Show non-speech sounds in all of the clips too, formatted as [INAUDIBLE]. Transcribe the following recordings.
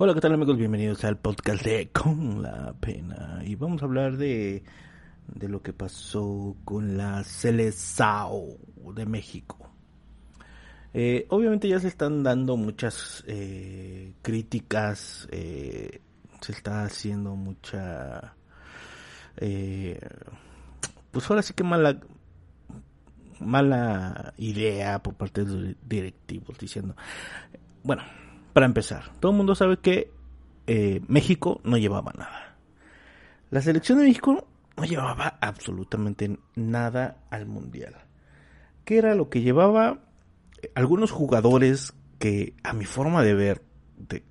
Hola, ¿qué tal amigos? Bienvenidos al podcast de Con la Pena. Y vamos a hablar de, de lo que pasó con la Celesao de México. Eh, obviamente ya se están dando muchas eh, críticas, eh, se está haciendo mucha... pues ahora sí que mala, mala idea por parte de los directivos diciendo, bueno, para empezar, todo el mundo sabe que eh, México no llevaba nada. La selección de México no llevaba absolutamente nada al Mundial. ¿Qué era lo que llevaba? Algunos jugadores que a mi forma de ver,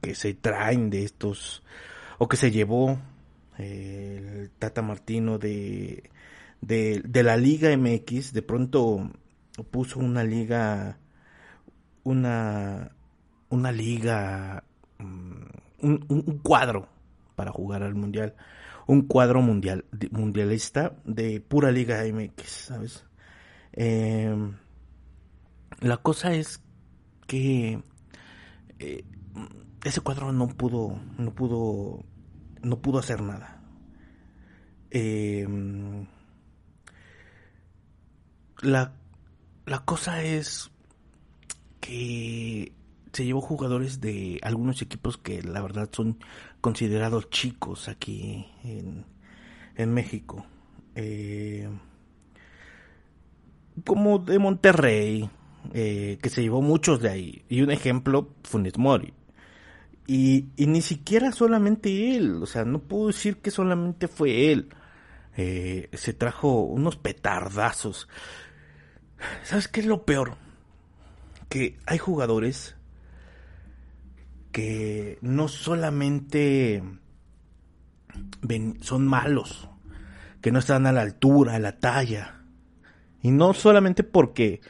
que se traen de estos, o que se llevó eh, el Tata Martino de, de, de la Liga MX, de pronto puso una liga, una, una liga, mm, un, cuadro para jugar al mundial, un cuadro mundial, mundialista de pura liga MX, ¿sabes? Em, la cosa es que eh, ese cuadro no pudo, no pudo, no pudo hacer nada. Em, la, la cosa es que se llevó jugadores de algunos equipos que la verdad son considerados chicos aquí en, México. Eh, como de Monterrey, eh, que se llevó muchos de ahí. Y un ejemplo, Funes Mori. Y, ni siquiera solamente él, o sea, no puedo decir que solamente fue él. Eh, se trajo unos petardazos. ¿Sabes qué es lo peor? Que hay jugadores que no solamente son malos, que no están a la altura, a la talla, y no solamente porque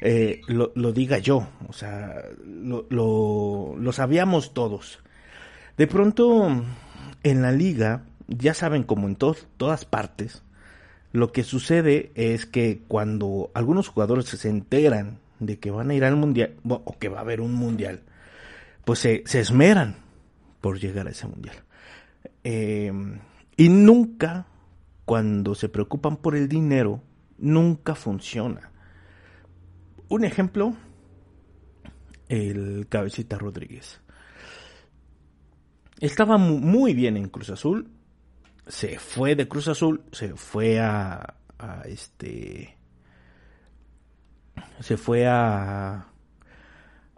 eh, lo, diga yo, o sea, lo, lo, sabíamos todos. De pronto, en la liga, ya saben como en todas partes, lo que sucede es que cuando algunos jugadores se enteran de que van a ir al mundial, o que va a haber un mundial, pues se, esmeran por llegar a ese mundial. Eh, y nunca, cuando se preocupan por el dinero, nunca funciona. Un ejemplo, el cabecita Rodríguez. Estaba muy bien en Cruz Azul, se fue de Cruz Azul, se fue a, a este, se fue a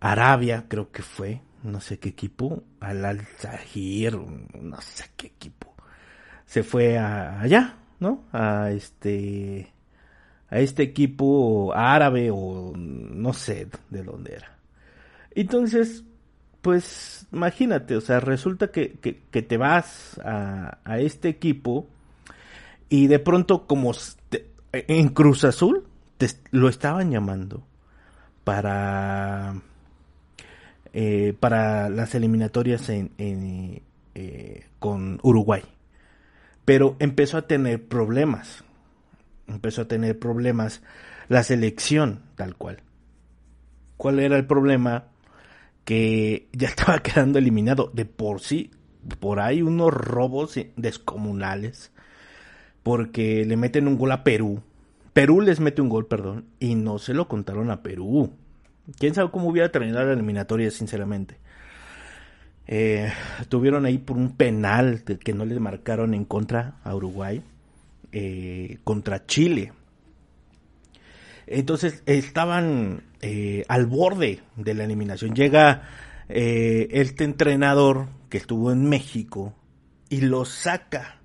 Arabia, creo que fue, no sé qué equipo, al Al Zahir, no sé qué equipo. Se fue allá, ¿no? A este a este equipo árabe o no sé de dónde era. Entonces, pues imagínate, o sea, resulta que, que, te vas a, a, este equipo y de pronto como en Cruz Azul te, lo estaban llamando para eh, para las eliminatorias en, eh, con Uruguay. Pero empezó a tener problemas. Empezó a tener problemas la selección tal cual. ¿Cuál era el problema? Que ya [LAUGHS] estaba quedando eliminado de por sí. Por ahí unos robos descomunales. Porque le meten un gol a Perú. Perú les mete un gol, perdón. Y no se lo contaron a Perú. Quién sabe cómo hubiera terminado la eliminatoria, sinceramente. Eh, tuvieron ahí por un penal que no les marcaron en contra a Uruguay, eh, contra Chile. Entonces estaban eh, al borde de la eliminación. Llega este entrenador que estuvo en México y lo saca.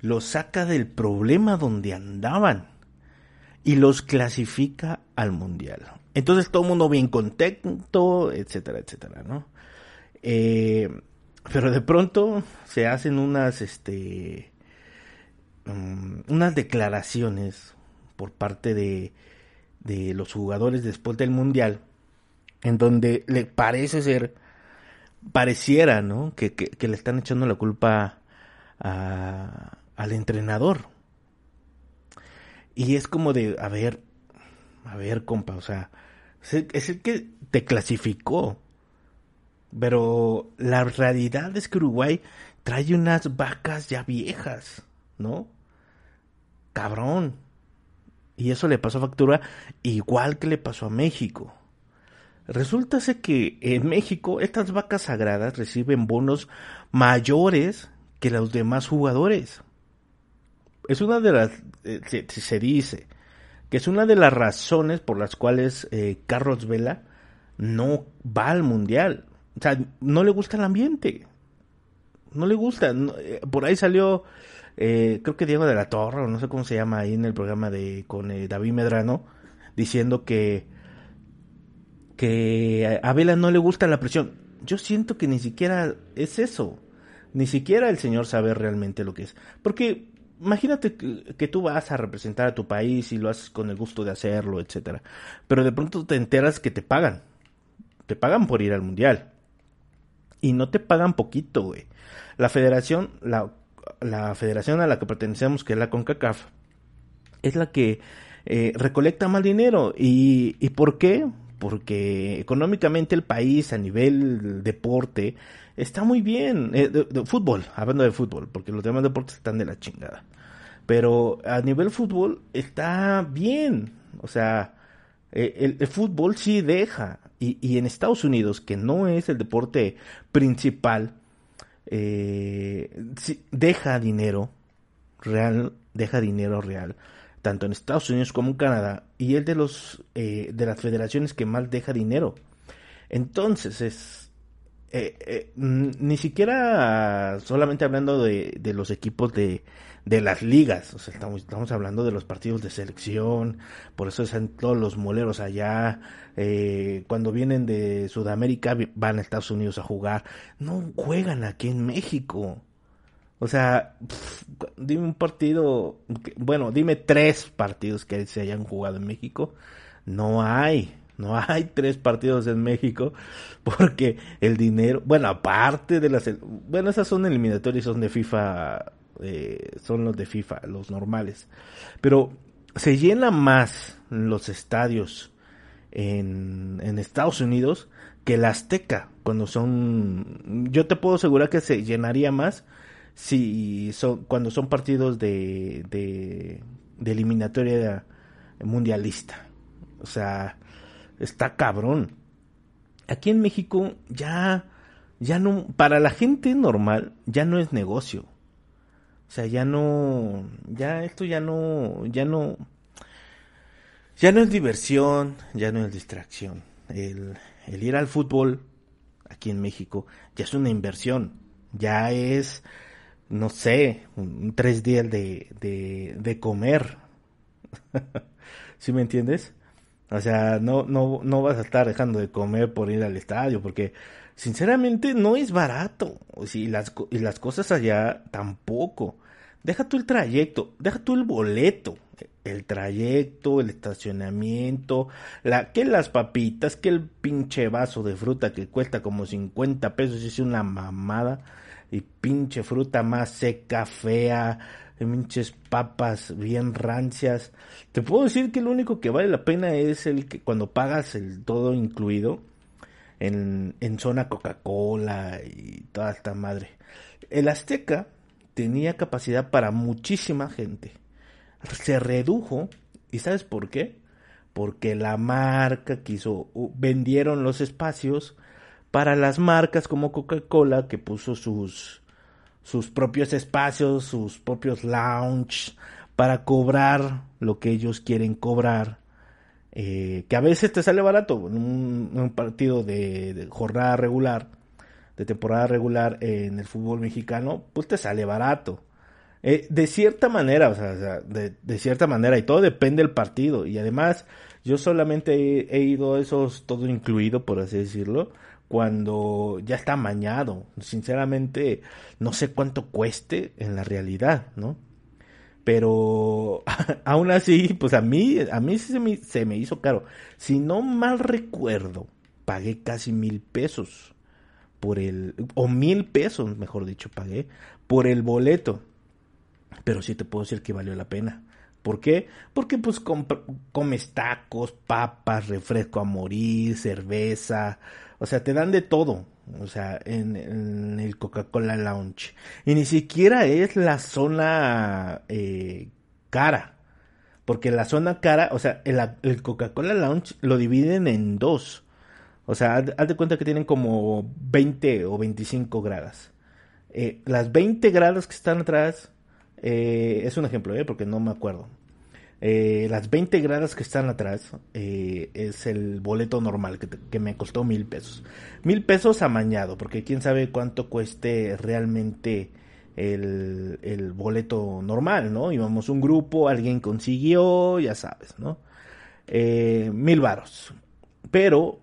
Lo saca del problema donde andaban y los clasifica al mundial. Entonces todo el mundo bien contento, etcétera, etcétera, ¿no? Eh, pero de pronto se hacen unas, este, mm, unas declaraciones por parte de, de los jugadores después del mundial, en donde le parece ser, pareciera, ¿no? Que, que, le están echando la culpa al entrenador. Y es como de, a ver, a ver, compa, o sea, es el que te clasificó. Pero la realidad es que Uruguay trae unas vacas ya viejas, ¿no? Cabrón. Y eso le pasó a factura igual que le pasó a México. Resulta que en México estas vacas sagradas reciben bonos mayores que los demás jugadores. Es una de las, eh, se, dice, que es una de las razones por las cuales eh, Carlos Vela no va al Mundial. O sea, no le gusta el ambiente. No le gusta. Eh, por ahí salió, eh, creo que Diego de la Torre, o no sé cómo se llama ahí en el programa de con eh, David Medrano, diciendo que, que a Vela no le gusta la presión. Yo siento que ni siquiera es eso. Ni siquiera el señor sabe realmente lo que es. Porque imagínate que, tú vas a representar a tu país y lo haces con el gusto de hacerlo, etcétera. Pero de pronto te enteras que te pagan. Te pagan por ir al mundial. Y no te pagan poquito, güey. La federación, la, la federación a la que pertenecemos, que es la CONCACAF, es la que eh, recolecta más dinero. ¿Y, ¿Y por qué? Porque económicamente el país a nivel deporte está muy bien. Eh, de, fútbol, hablando de fútbol, porque los demás deportes están de la chingada. Pero a nivel fútbol está bien. O sea, eh, el, fútbol sí deja. Y, y, en Estados Unidos, que no es el deporte principal, eh, deja dinero real, deja dinero real, tanto en Estados Unidos como en Canadá, y es de los eh, de las federaciones que más deja dinero. Entonces es eh, ni siquiera solamente hablando de, los equipos de, de las ligas. O sea, estamos, estamos hablando de los partidos de selección, por eso están todos los moleros allá. Eh, cuando vienen de Sudamérica van a Estados Unidos a jugar. No juegan aquí en México. O sea, dime un partido, bueno, dime tres partidos que se hayan jugado en México. No hay, no hay tres partidos en México porque el dinero, bueno, aparte de las, bueno, esas son eliminatorias, son de FIFA eh, son los de FIFA, los normales. Pero se llena más los estadios en, Estados Unidos que la Azteca, cuando son, yo te puedo asegurar que se llenaría más si son, cuando son partidos de, de, de eliminatoria mundialista. O sea, está cabrón. Aquí en México ya, ya no, para la gente normal, ya no es negocio. O sea, ya no, ya esto ya no, ya no, ya no es diversión, ya no es distracción. El, ir al fútbol aquí en México ya es una inversión, ya es, no sé, un, tres días de, de, de comer. [LAUGHS] ¿Sí me entiendes? O sea, no, no, no vas a estar dejando de comer por ir al estadio, porque sinceramente no es barato. Y las, y las cosas allá tampoco. Deja tú el trayecto, deja tú el boleto. El trayecto, el estacionamiento, la, que las papitas, que el pinche vaso de fruta que cuesta como 50 pesos es una mamada. Y pinche fruta más seca, fea, pinches papas bien rancias. Te puedo decir que lo único que vale la pena es el que cuando pagas el todo incluido en, en zona Coca-Cola y toda esta madre. El Azteca tenía capacidad para muchísima gente. Se redujo, ¿y sabes por qué? Porque la marca quiso, vendieron los espacios para las marcas como Coca-Cola que puso sus sus propios espacios, sus propios lounge para cobrar lo que ellos quieren cobrar. Eh, que a veces te sale barato en un, partido de, jornada regular, de temporada regular en el fútbol mexicano, pues te sale barato. Eh, de cierta manera, o sea, de, cierta manera, y todo depende del partido. Y además, yo solamente he, he, ido a esos todo incluido, por así decirlo, cuando ya está amañado. Sinceramente, no sé cuánto cueste en la realidad, ¿no? Pero [LAUGHS] aún así, pues a mí, a mí se me, se me hizo caro. Si no mal recuerdo, pagué casi mil pesos por el, o mil pesos, mejor dicho, pagué por el boleto. Pero sí te puedo decir que valió la pena. ¿Por qué? Porque pues comes tacos, papas, refresco a morir, cerveza, o sea, te dan de todo, o sea, en, el Coca-Cola Lounge. Y ni siquiera es la zona eh, cara, porque la zona cara, o sea, el, el Coca-Cola Lounge lo dividen en dos. O sea, haz, de cuenta que tienen como 20 o 25 gradas. Eh, las 20 gradas que están atrás eh, es un ejemplo, ¿eh? porque no me acuerdo. Eh, las 20 gradas que están atrás eh, es el boleto normal que, me costó mil pesos. Mil pesos amañado, porque quién sabe cuánto cueste realmente el, el boleto normal, ¿no? Íbamos un grupo, alguien consiguió, ya sabes, ¿no? mil varos. Pero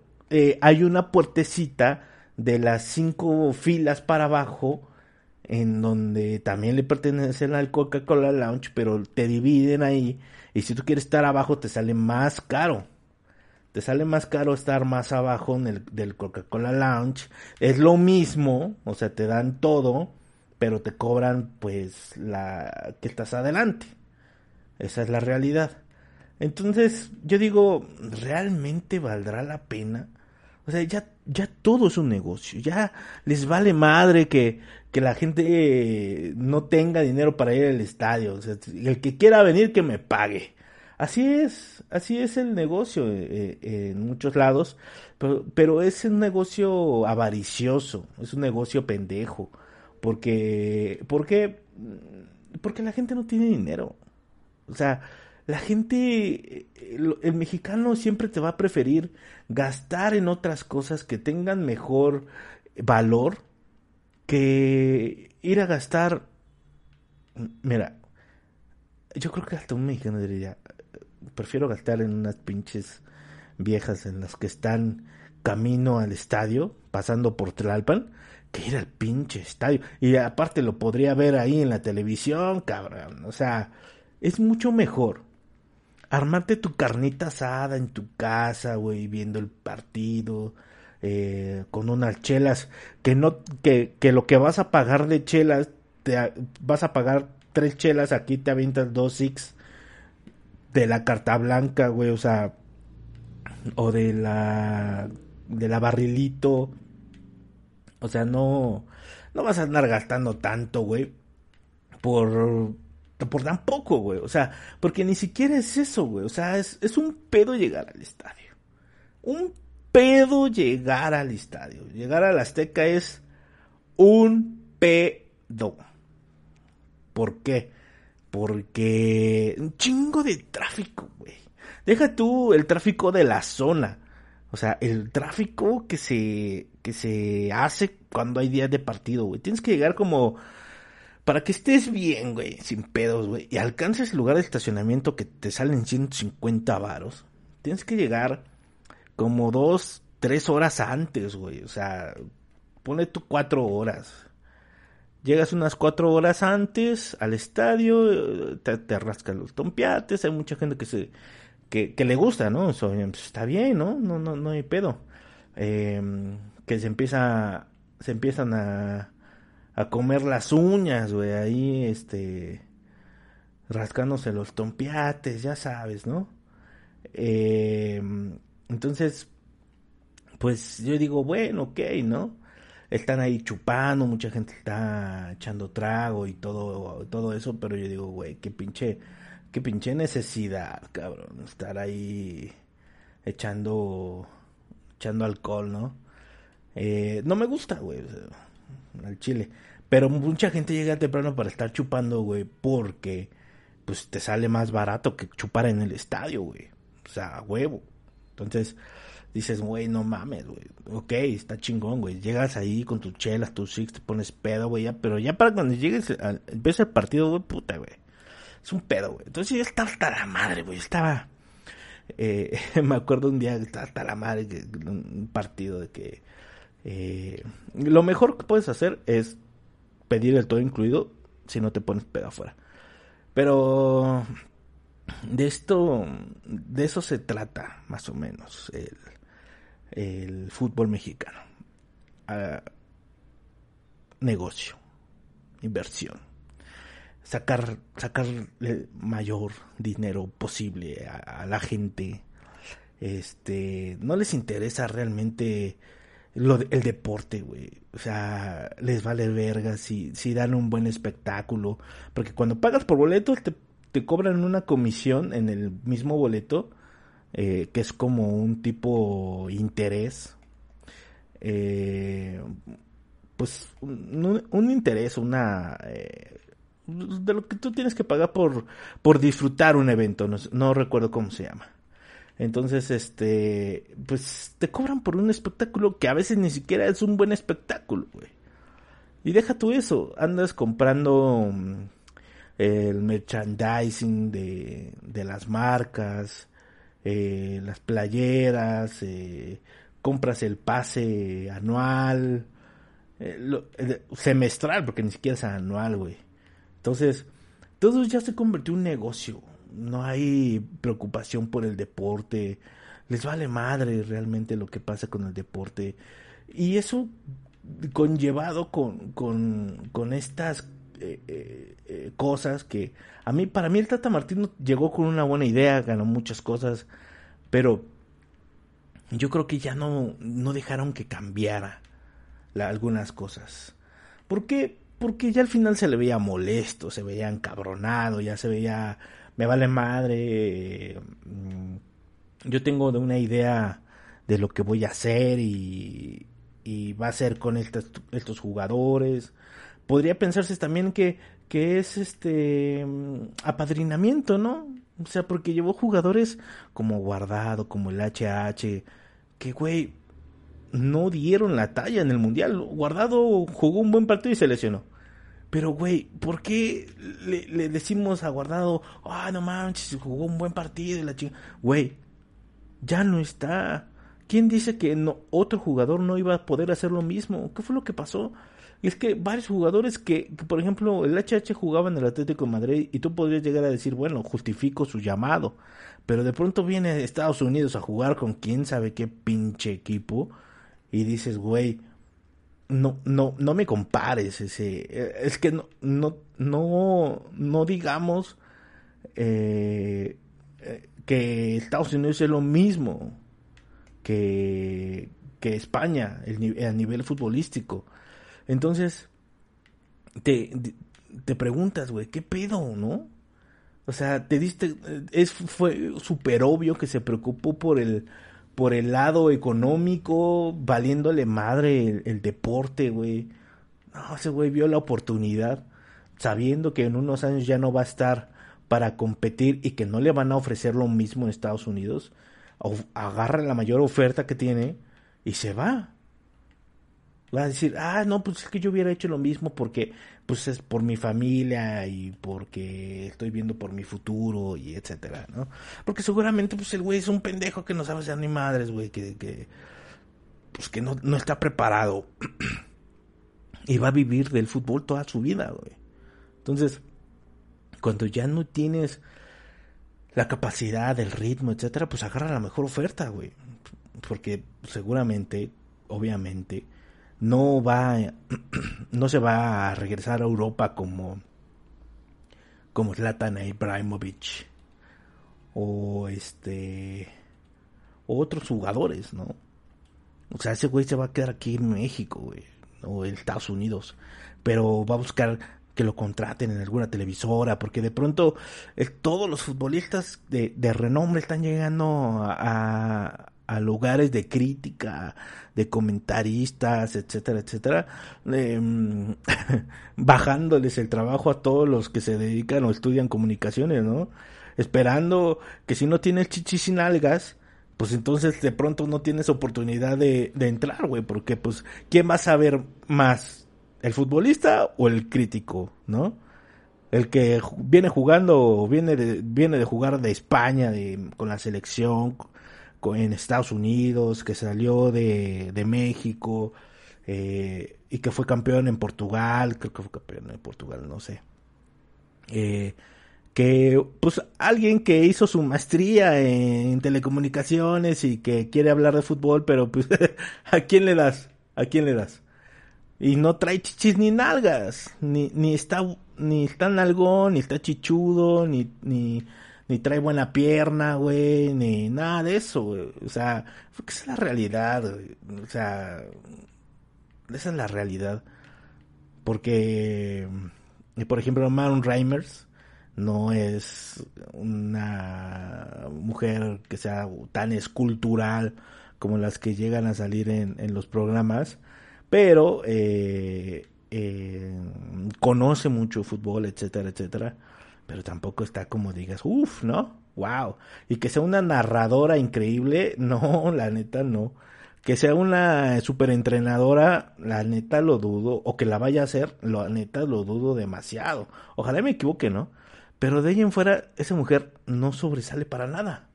hay una puertecita de las cinco filas para abajo en donde también le pertenecen al Coca-Cola Lounge, pero te dividen ahí. Y si tú quieres estar abajo, te sale más caro. Te sale más caro estar más abajo en el, del Coca-Cola Lounge. Es lo mismo, o sea, te dan todo, pero te cobran pues la que estás adelante. Esa es la realidad. Entonces, yo digo, ¿realmente valdrá la pena? O sea, ya, ya todo es un negocio. Ya les vale madre que, que la gente eh, no tenga dinero para ir al estadio. O sea, el que quiera venir, que me pague. Así es, así es el negocio eh, eh, en muchos lados, pero, pero, es un negocio avaricioso, es un negocio pendejo, porque, porque, porque la gente no tiene dinero. O sea, la gente, el, mexicano siempre te va a preferir gastar en otras cosas que tengan mejor valor que ir a gastar. Mira, yo creo que hasta un mexicano diría, prefiero gastar en unas pinches viejas en las que están camino al estadio, pasando por Tlalpan, que ir al pinche estadio. Y aparte lo podría ver ahí en la televisión, cabrón. O sea, es mucho mejor armarte tu carnita asada en tu casa, güey, viendo el partido, eh, con unas chelas, que no, que, que lo que vas a pagar de chelas, te vas a pagar tres chelas, aquí te avientas dos six de la carta blanca, güey, o sea, o de la, de la barrilito, o sea, no, no vas a andar gastando tanto, güey, por por tan poco, güey. O sea, porque ni siquiera es eso, güey. O sea, es, es un pedo llegar al estadio. Un pedo llegar al estadio. Llegar al Azteca es un pedo. ¿Por qué? Porque un chingo de tráfico, güey. Deja tú el tráfico de la zona. O sea, el tráfico que se, que se hace cuando hay días de partido, güey. Tienes que llegar como para que estés bien, güey, sin pedos, güey, y alcances el lugar de estacionamiento que te salen 150 varos, tienes que llegar como dos, tres horas antes, güey. O sea, pone tú cuatro horas. Llegas unas cuatro horas antes al estadio, te, te rascan los tompiates, hay mucha gente que se que, le gusta, ¿no? Pues, está bien, ¿no? No, no, no hay pedo. Em, que se empieza, se empiezan a a comer las uñas, güey, ahí, este, rascándose los tompiates, ya sabes, ¿no? Eh, entonces, pues yo digo, bueno, ok, ¿no? Están ahí chupando, mucha gente está echando trago y todo, todo eso, pero yo digo, güey, qué pinche, qué pinche necesidad, cabrón, estar ahí echando, echando alcohol, ¿no? Eh, no me gusta, güey al chile. Pero mucha gente llega temprano para estar chupando, güey, porque pues te sale más barato que chupar en el estadio, güey. O sea, huevo. Entonces dices, güey, no mames, güey. Ok, está chingón, güey. Llegas ahí con tus chelas, tus six, te pones pedo, güey. Ya, pero ya para cuando llegues, al, empieza el partido, güey, puta, güey. Es un pedo, güey. Entonces yo estaba hasta la madre, güey. Estaba... Eh, [LAUGHS] me acuerdo un día que estaba hasta la madre, que, un partido de que Eh, lo mejor que puedes hacer es pedir el todo incluido si no te pones pedo afuera. Pero de esto, de eso se trata más o menos el, fútbol mexicano. Ah, negocio, inversión, sacar, el mayor dinero posible a, la gente. Este, no les interesa realmente lo el deporte, güey. O sea, les vale verga si, si dan un buen espectáculo. Porque cuando pagas por boletos te, te cobran una comisión en el mismo boleto. Eh, que es como un tipo interés. Eh, pues un, interés, una... Eh, de lo que tú tienes que pagar por, por disfrutar un evento, no, recuerdo cómo se llama. Entonces, este, pues te cobran por un espectáculo que a veces ni siquiera es un buen espectáculo, güey. Y deja tú eso, andas comprando mm, el merchandising de, de las marcas, eh, las playeras, eh, compras el pase anual, eh, semestral, porque ni siquiera es anual, güey. Entonces, todo ya se convirtió en un negocio. No hay preocupación por el deporte. Les vale madre realmente lo que pasa con el deporte. Y eso conllevado con, con, con estas eh, eh, cosas que a mí, para mí el Tata Martino llegó con una buena idea, ganó muchas cosas, pero yo creo que ya no, no dejaron que cambiara algunas cosas. ¿Por qué? Porque ya al final se le veía molesto, se veía encabronado, ya se veía, me vale madre, mm, yo tengo una idea de lo que voy a hacer y, va a ser con estos, estos jugadores. Podría pensarse también que, que es este mm, apadrinamiento, ¿no? O sea, porque llevó jugadores como Guardado, como el HH, que güey, no dieron la talla en el Mundial. Guardado jugó un buen partido y se lesionó. Pero, güey, ¿por qué le, decimos a Guardado, ah, no manches, jugó un buen partido y la chingada? Güey, ya no está. ¿Quién dice que no, otro jugador no iba a poder hacer lo mismo? ¿Qué fue lo que pasó? Es que varios jugadores que, que, por ejemplo, el HH jugaba en el Atlético de Madrid y tú podrías llegar a decir, bueno, justifico su llamado. Pero de pronto viene Estados Unidos a jugar con quién sabe qué pinche equipo y dices, güey, no, no, no me compares ese, eh, es que no, no, no, no digamos eh, eh, que Estados Unidos es lo mismo que, que España a nivel futbolístico. Entonces, te, te preguntas, güey, ¿qué pedo, no? O sea, te diste, es, fue súper obvio que se preocupó por el, por el lado económico, valiéndole madre el, deporte, güey. No, ese güey vio la oportunidad, sabiendo que en unos años ya no va a estar para competir y que no le van a ofrecer lo mismo en Estados Unidos. agarra la mayor oferta que tiene y se va va a decir, ah, no, pues es que yo hubiera hecho lo mismo porque, pues es por mi familia y porque estoy viendo por mi futuro y etcétera, ¿no? Porque seguramente, pues el güey es un pendejo que no sabe ser ni madres, güey, que, que, pues que no, no está preparado [CLEARS THROAT] y va a vivir del fútbol toda su vida, güey. Entonces, cuando ya no tienes la capacidad, el ritmo, etcétera, pues agarra la mejor oferta, güey. Porque seguramente, obviamente, no va [CLEARS THROAT] no se va a regresar a Europa como como Zlatan Ibrahimovic o este otros jugadores, ¿no? O sea, ese güey se va a quedar aquí en México, güey, o en Estados Unidos, pero va a buscar que lo contraten en alguna televisora, porque de pronto eh, todos los futbolistas de, de renombre están llegando a, a lugares de crítica, de comentaristas, etcétera, etcétera, em, [LAUGHS] bajándoles el trabajo a todos los que se dedican o estudian comunicaciones, ¿no? Esperando que si no tienes chichis sin algas, pues entonces de pronto no tienes oportunidad de, de entrar, güey, porque pues, ¿quién va a saber más? ¿El futbolista o el crítico, no? El que viene jugando, viene de, viene de jugar de España, de, con la selección, en Estados Unidos, que salió de, de México, eh, y que fue campeón en Portugal, creo que fue campeón en Portugal, no sé. Eh, que pues alguien que hizo su maestría en telecomunicaciones y que quiere hablar de fútbol, pero pues [LAUGHS] ¿a quién le das? ¿A quién le das? Y no trae chichis ni nalgas, ni, ni está ni está nalgón, ni está chichudo, ni, ni, ni trae buena pierna, güey, ni nada de eso, güey. O sea, esa es la realidad, O sea, esa es la realidad. Porque, por ejemplo, Maron Reimers, no es una mujer que sea tan escultural como las que llegan a salir en, en los programas, pero eh, eh, conoce mucho fútbol, etcétera, etcétera, pero tampoco está como digas, uff, ¿no? Wow. Y que sea una narradora increíble, [LAUGHS] no, la neta no. Que sea una super entrenadora, la neta lo dudo, o que la vaya a hacer, la neta lo dudo demasiado. Ojalá me equivoque, ¿no? Pero de ahí en fuera, esa mujer no sobresale para nada.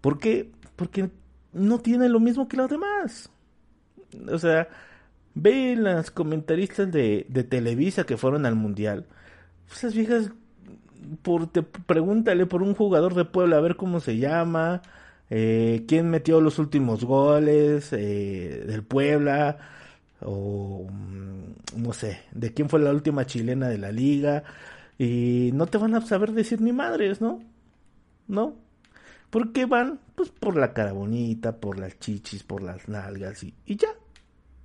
¿Por qué? Porque no tiene lo mismo que los demás. O sea, ve las comentaristas de, de Televisa que fueron al Mundial. Esas viejas, por, te, pregúntale por un jugador de Puebla a ver cómo se llama, eh, quién metió los últimos goles eh, del Puebla, o mm, no sé, de quién fue la última chilena de la liga. Y no te van a saber decir ni madres, ¿no? ¿No? ¿Por qué van? Pues por la cara bonita, por las chichis, por las nalgas y, y ya.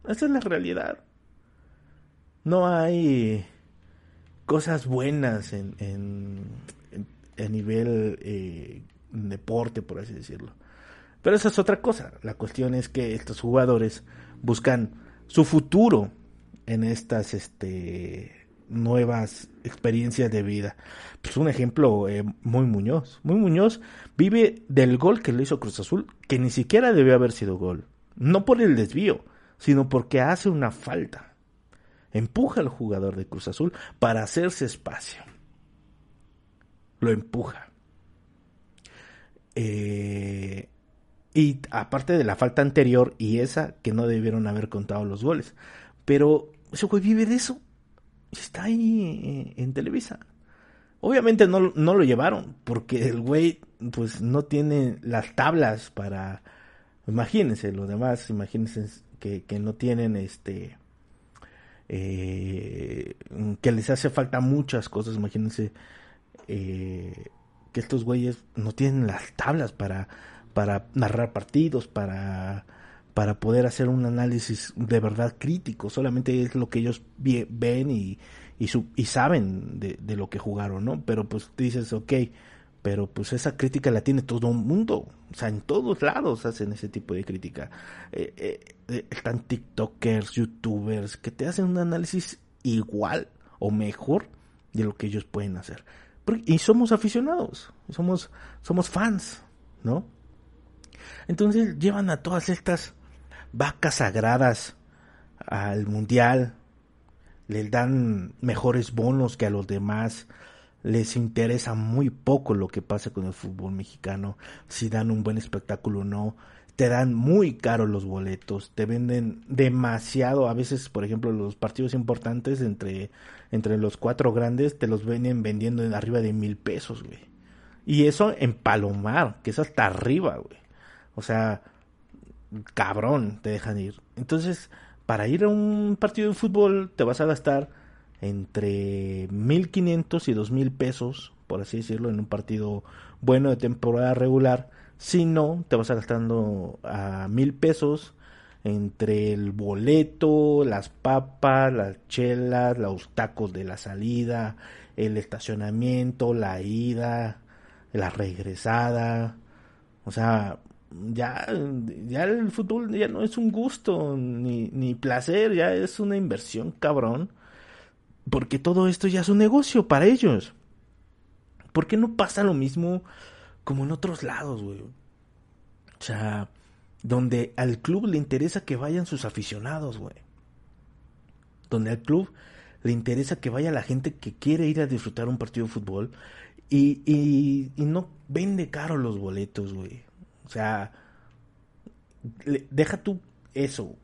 Esa es la realidad. No hay cosas buenas en, en, en, nivel eh, deporte, por así decirlo. Pero esa es otra cosa. La cuestión es que estos jugadores buscan su futuro en estas este, nuevas experiencias de vida. Pues un ejemplo eh, muy Muñoz. Muy Muñoz vive del gol que le hizo Cruz Azul, que ni siquiera debió haber sido gol. No por el desvío, sino porque hace una falta. Empuja al jugador de Cruz Azul para hacerse espacio. Lo empuja. Eh, y aparte de la falta anterior y esa que no debieron haber contado los goles. Pero ese güey vive de eso está ahí en Televisa. Obviamente no, no lo llevaron, porque el güey pues no tiene las tablas para... Imagínense, los demás, imagínense que, que no tienen este... Eh, que les hace falta muchas cosas, imagínense eh, que estos güeyes no tienen las tablas para, para narrar partidos, para para poder hacer un análisis de verdad crítico. Solamente es lo que ellos ven y, y, y saben de, de, lo que jugaron, ¿no? Pero pues dices, ok, pero pues esa crítica la tiene todo el mundo. O sea, en todos lados hacen ese tipo de crítica. Eh, eh, eh, están TikTokers, YouTubers, que te hacen un análisis igual o mejor de lo que ellos pueden hacer. Y somos aficionados, somos, somos fans, ¿no? Entonces llevan a todas estas vacas sagradas al mundial, les dan mejores bonos que a los demás, les interesa muy poco lo que pasa con el fútbol mexicano, si dan un buen espectáculo o no, te dan muy caros los boletos, te venden demasiado, a veces por ejemplo los partidos importantes entre, entre los cuatro grandes te los vienen vendiendo en arriba de mil pesos, güey. Y eso en Palomar, que es hasta arriba, güey. O sea, cabrón te dejan ir. Entonces, para ir a un partido de fútbol te vas a gastar entre 1500 y 2000 pesos, por así decirlo, en un partido bueno de temporada regular. Si no, te vas gastando a mil pesos entre el boleto, las papas, las chelas, los tacos de la salida, el estacionamiento, la ida, la regresada. O sea, ya, ya el fútbol ya no es un gusto ni, ni placer, ya es una inversión cabrón. Porque todo esto ya es un negocio para ellos. ¿Por qué no pasa lo mismo como en otros lados, güey? O sea, donde al club le interesa que vayan sus aficionados, güey. Donde al club le interesa que vaya la gente que quiere ir a disfrutar un partido de fútbol y, y, no vende caro los boletos, güey. O sea, deja tú eso.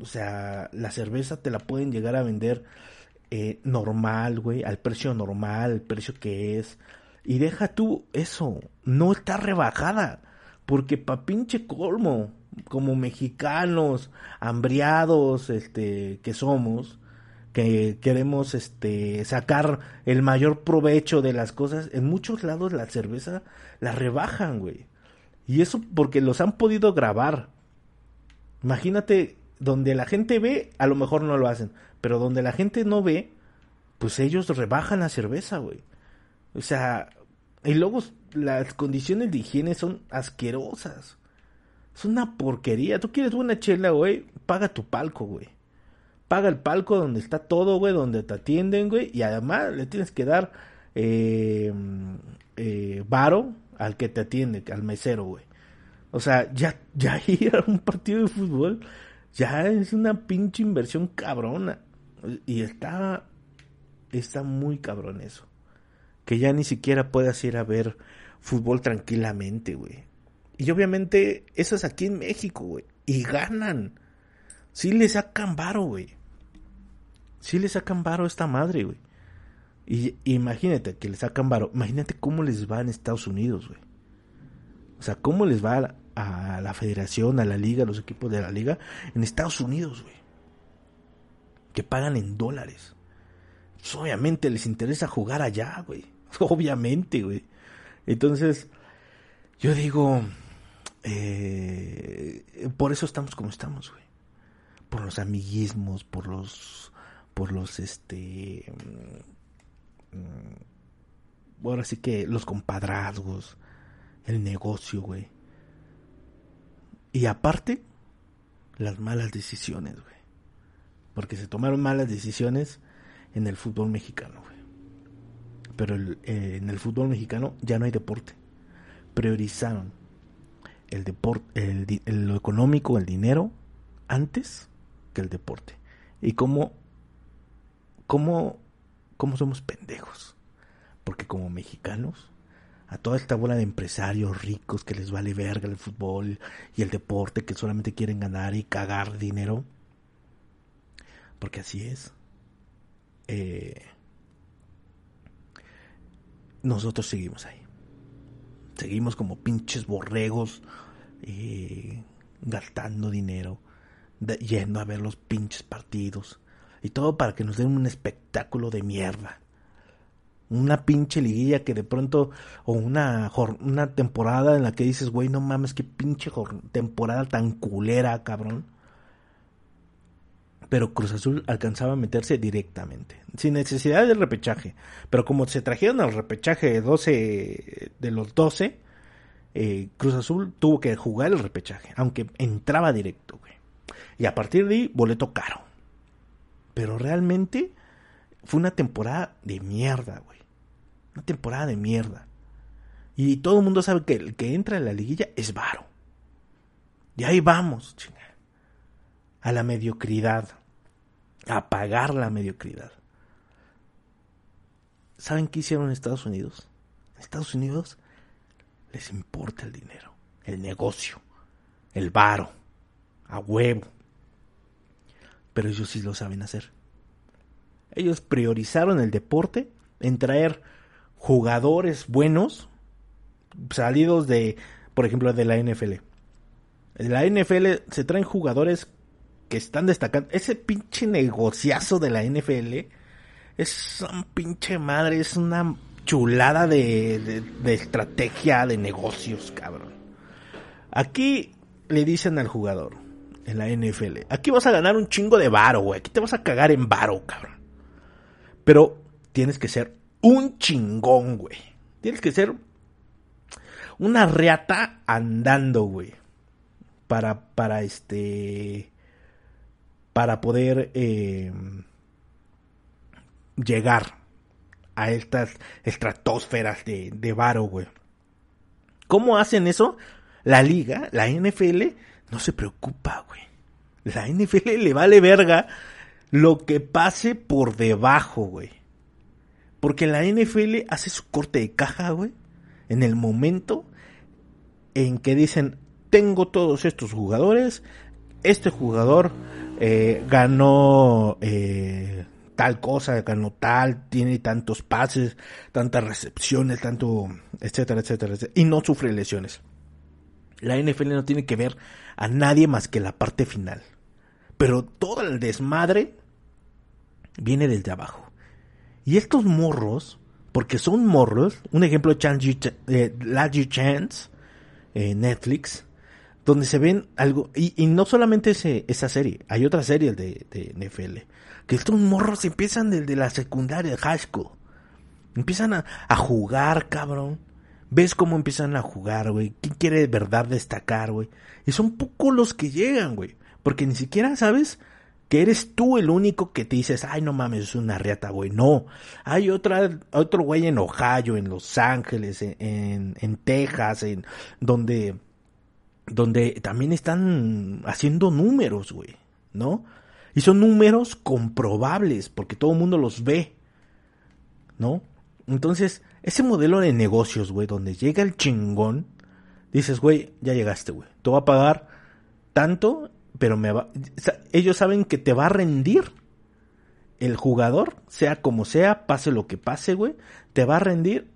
O sea, la cerveza te la pueden llegar a vender eh, normal, güey, al precio normal, el precio que es. Y deja tú eso, no está rebajada. Porque pa' pinche colmo, como mexicanos, hambriados, este, que somos, que queremos, este, sacar el mayor provecho de las cosas, en muchos lados la cerveza la rebajan, güey. Y eso porque los han podido grabar. Imagínate, donde la gente ve, a lo mejor no lo hacen. Pero donde la gente no ve, pues ellos rebajan la cerveza, güey. O sea, y luego las condiciones de higiene son asquerosas. Es una porquería. Tú quieres una chela, güey, paga tu palco, güey. Paga el palco donde está todo, güey, donde te atienden, güey. Y además le tienes que dar eh, eh, varo al que te atiende, al mesero, güey. O sea, ya, ya [LAUGHS] ir a un partido de fútbol ya es una pinche inversión cabrona. Y está, está muy cabrón eso. Que ya ni siquiera puedas ir a ver fútbol tranquilamente, güey. Y obviamente eso es aquí en México, güey. Y ganan. Sí le sacan varo, güey. Sí le sacan varo a esta madre, güey. Y imagínate que le sacan varo. Imagínate cómo les va en Estados Unidos, güey. O sea, cómo les va a la, federación, a la liga, a los equipos de la liga en Estados Unidos, güey. Que pagan en dólares. Pues obviamente les interesa jugar allá, güey. [LAUGHS] Obviamente, güey. Entonces, yo digo, eh, por eso estamos como estamos, güey. Por los amiguismos, por los, por los, este, mm, ahora sí que los compadrazgos, el negocio, güey. Y aparte, las malas decisiones, güey. Porque se tomaron malas decisiones en el fútbol mexicano, güey. Pero eh, en el fútbol mexicano ya no hay deporte. Priorizaron el deporte, el, lo económico, el dinero, antes que el deporte. Y cómo, cómo, cómo somos pendejos. Porque como mexicanos, a toda esta bola de empresarios ricos que les vale verga el fútbol y el deporte, que solamente quieren ganar y cagar dinero. Porque así es. Eh, nosotros seguimos ahí seguimos como pinches borregos eh, gastando dinero, yendo a ver los pinches partidos y todo para que nos den un espectáculo de mierda. Una pinche liguilla que de pronto, o una, una temporada en la que dices, güey, no mames, qué pinche temporada tan culera, cabrón. Pero Cruz Azul alcanzaba a meterse directamente, sin necesidad de repechaje. Pero como se trajeron al repechaje de 12, de los 12, eh, Cruz Azul tuvo que jugar el repechaje, aunque entraba directo, güey. Y a partir de ahí, boleto caro. Pero realmente fue una temporada de mierda, güey. Una temporada de mierda. Y todo el mundo sabe que el que entra en la liguilla es varo. Y ahí vamos, chinga a la mediocridad, a pagar la mediocridad. ¿Saben qué hicieron en Estados Unidos? En Estados Unidos les importa el dinero, el negocio, el varo, a huevo. Pero ellos sí lo saben hacer. Ellos priorizaron el deporte en traer jugadores buenos salidos de, por ejemplo, de la NFL. En la NFL se traen jugadores que están destacando. Ese pinche negociazo de la NFL es un pinche madre, es una chulada de, de, estrategia de negocios, cabrón. Aquí le dicen al jugador en la NFL, aquí vas a ganar un chingo de varo, güey, aquí te vas a cagar en varo, cabrón. Pero tienes que ser un chingón, güey. Tienes que ser una reata andando, güey. Para, para este para poder eh, llegar a estas estratosferas de, de varo, güey. ¿Cómo hacen eso? La liga, la NFL, no se preocupa, güey. La NFL le vale verga lo que pase por debajo, güey. Porque la NFL hace su corte de caja, güey. En el momento en que dicen, tengo todos estos jugadores, este jugador eh, ganó eh, tal cosa, ganó tal, tiene tantos pases, tantas recepciones, tanto, etcétera, etcétera, etcétera, y no sufre lesiones. La NFL no tiene que ver a nadie más que la parte final. Pero todo el desmadre viene desde abajo. Y estos morros, porque son morros, un ejemplo de eh, Chance, eh, Netflix, donde se ven algo, y, no solamente ese, esa serie, hay otra serie de, de NFL, que estos morros empiezan desde la secundaria, de high school, empiezan a, a jugar, cabrón, ves cómo empiezan a jugar, güey, quién quiere de verdad destacar, güey, y son pocos los que llegan, güey, porque ni siquiera sabes que eres tú el único que te dices, ay, no mames, es una riata, güey. No, hay otra, otro güey en Ohio, en Los Ángeles, en, en Texas, en donde donde también están haciendo números, güey, ¿no? Y son números comprobables, porque todo el mundo los ve, ¿no? Entonces, ese modelo de negocios, güey, donde llega el chingón, dices, güey, ya llegaste, güey. Te va a pagar tanto, pero me va... ellos saben que te va a rendir el jugador, sea como sea, pase lo que pase, güey, te va a rendir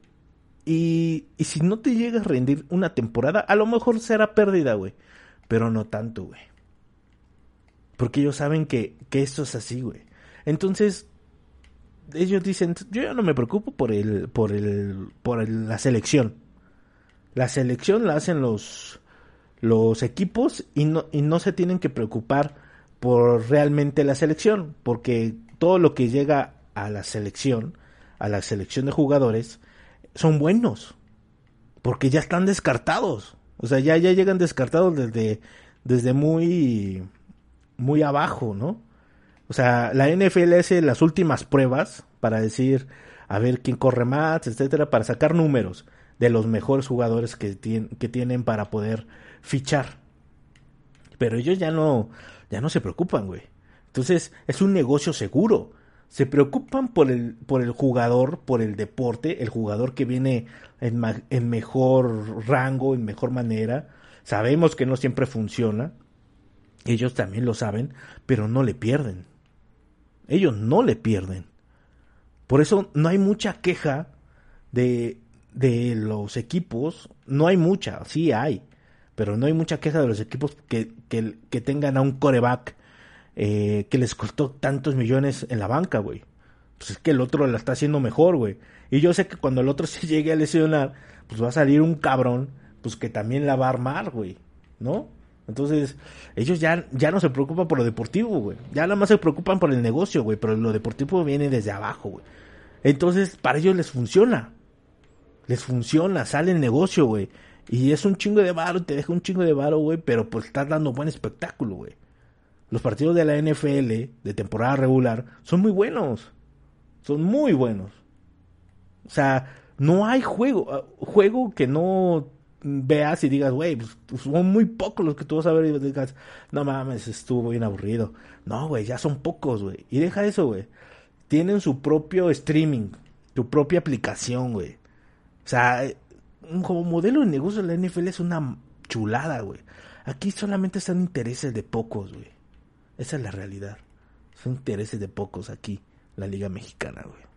y, y si no te llegas a rendir una temporada, a lo mejor será pérdida, güey. Pero no tanto, güey. Porque ellos saben que, que esto es así, güey. Entonces, ellos dicen, yo ya no me preocupo por el, por el, por la selección. La selección la hacen los, los equipos y no, y no se tienen que preocupar por realmente la selección, porque todo lo que llega a la selección, a la selección de jugadores, son buenos. Porque ya están descartados. O sea, ya, ya llegan descartados desde, desde muy, muy abajo, ¿no? O sea, la NFL hace las últimas pruebas para decir, a ver quién corre más, etcétera, para sacar números de los mejores jugadores que, que tienen para poder fichar. Pero ellos ya no, ya no se preocupan, güey. Entonces, es un negocio seguro se preocupan por el, por el jugador, por el deporte, el jugador que viene en, en, mejor rango, en mejor manera. Sabemos que no siempre funciona, ellos también lo saben, pero no le pierden. Ellos no le pierden. Por eso no hay mucha queja de, de los equipos, no hay mucha, sí hay, pero no hay mucha queja de los equipos que, que, que tengan a un coreback eh, que les costó tantos millones en la banca, güey. Pues es que el otro la está haciendo mejor, güey. Y yo sé que cuando el otro [LAUGHS] se llegue a lesionar, pues va a salir un cabrón, pues que también la va a armar, güey. ¿No? Entonces, ellos ya, ya no se preocupan por lo deportivo, güey. Ya nada más se preocupan por el negocio, güey. Pero lo deportivo viene desde abajo, güey. Entonces, para ellos les funciona. Les funciona, sale el negocio, güey. Y es un chingo de varo, te deja un chingo de varo, güey. Pero pues estás dando buen espectáculo, güey los partidos de la NFL de temporada regular son muy buenos. Son muy buenos. O sea, no hay juego, ah, juego que no veas y digas, güey, pues, pues, son muy pocos los que tú vas a ver y digas, no mames, estuvo bien aburrido. No, güey, ya son pocos, güey. Y deja eso, güey. Tienen su propio streaming, su propia aplicación, güey. O sea, como modelo de negocio la NFL es una chulada, güey. Aquí solamente están intereses de pocos, güey. Esa es la realidad. Son intereses de pocos aquí, la Liga Mexicana, güey.